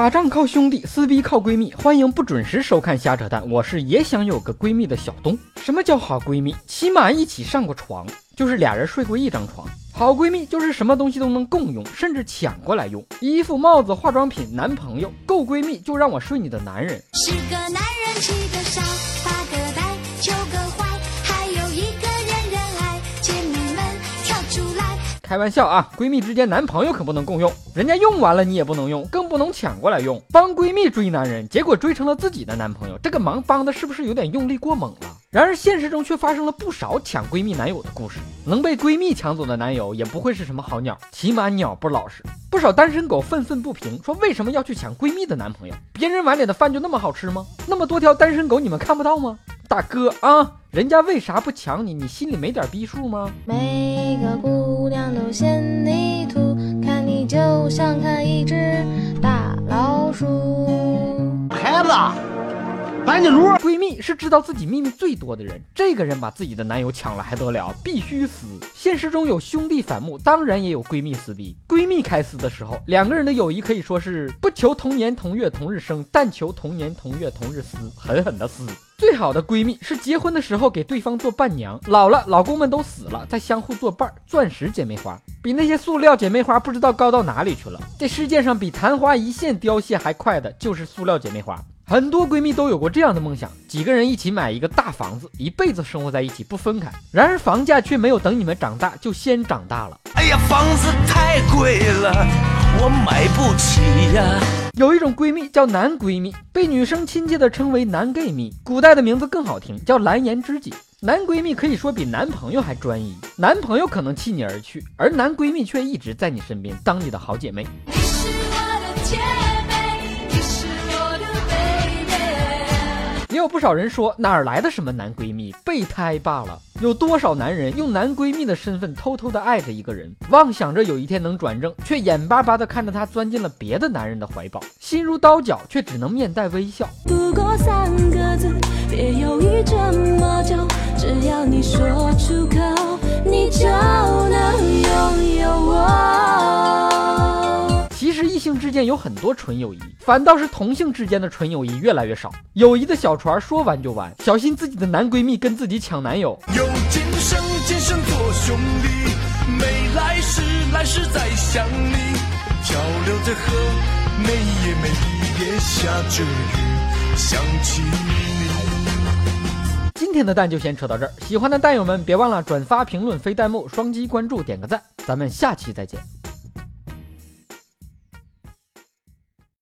打仗靠兄弟，撕逼靠闺蜜。欢迎不准时收看瞎扯淡，我是也想有个闺蜜的小东。什么叫好闺蜜？起码一起上过床，就是俩人睡过一张床。好闺蜜就是什么东西都能共用，甚至抢过来用，衣服、帽子、化妆品、男朋友。够闺蜜就让我睡你的男人。十个男人七个傻，八个呆，九个坏，还有一个人人爱。姐妹们跳出来！开玩笑啊，闺蜜之间男朋友可不能共用，人家用完了你也不能用，更不能抢过来用。帮闺蜜追男人，结果追成了自己的男朋友，这个忙帮的是不是有点用力过猛了？然而现实中却发生了不少抢闺蜜男友的故事。能被闺蜜抢走的男友也不会是什么好鸟，起码鸟不老实。不少单身狗愤愤不平，说为什么要去抢闺蜜的男朋友？别人碗里的饭就那么好吃吗？那么多条单身狗你们看不到吗？大哥啊，人家为啥不抢你？你心里没点逼数吗？每个姑娘都嫌你土，看你就像看一只子。赶紧撸！闺蜜是知道自己秘密最多的人，这个人把自己的男友抢了还得了？必须撕！现实中有兄弟反目，当然也有闺蜜撕逼。闺蜜开撕的时候，两个人的友谊可以说是不求同年同月同日生，但求同年同月同日撕，狠狠的撕。最好的闺蜜是结婚的时候给对方做伴娘，老了老公们都死了，再相互作伴，钻石姐妹花，比那些塑料姐妹花不知道高到哪里去了。这世界上比昙花一现凋谢还快的就是塑料姐妹花。很多闺蜜都有过这样的梦想：几个人一起买一个大房子，一辈子生活在一起不分开。然而房价却没有等你们长大就先长大了。哎呀，房子太贵了，我买不起呀。有一种闺蜜叫男闺蜜，被女生亲切的称为男 gay 蜜。古代的名字更好听，叫蓝颜知己。男闺蜜可以说比男朋友还专一，男朋友可能弃你而去，而男闺蜜却一直在你身边，当你的好姐妹。也有不少人说哪儿来的什么男闺蜜，备胎罢了。有多少男人用男闺蜜的身份偷偷的爱着一个人，妄想着有一天能转正，却眼巴巴的看着他钻进了别的男人的怀抱，心如刀绞，却只能面带微笑。不过三个字，别犹豫这么久，之间有很多纯友谊，反倒是同性之间的纯友谊越来越少。友谊的小船说完就完，小心自己的男闺蜜跟自己抢男友。有今生今生做兄弟，没来世来世再想你。漂流在河，每夜每夜下着雨，想起你。今天的蛋就先扯到这儿，喜欢的蛋友们别忘了转发、评论、飞弹幕、双击关注、点个赞，咱们下期再见。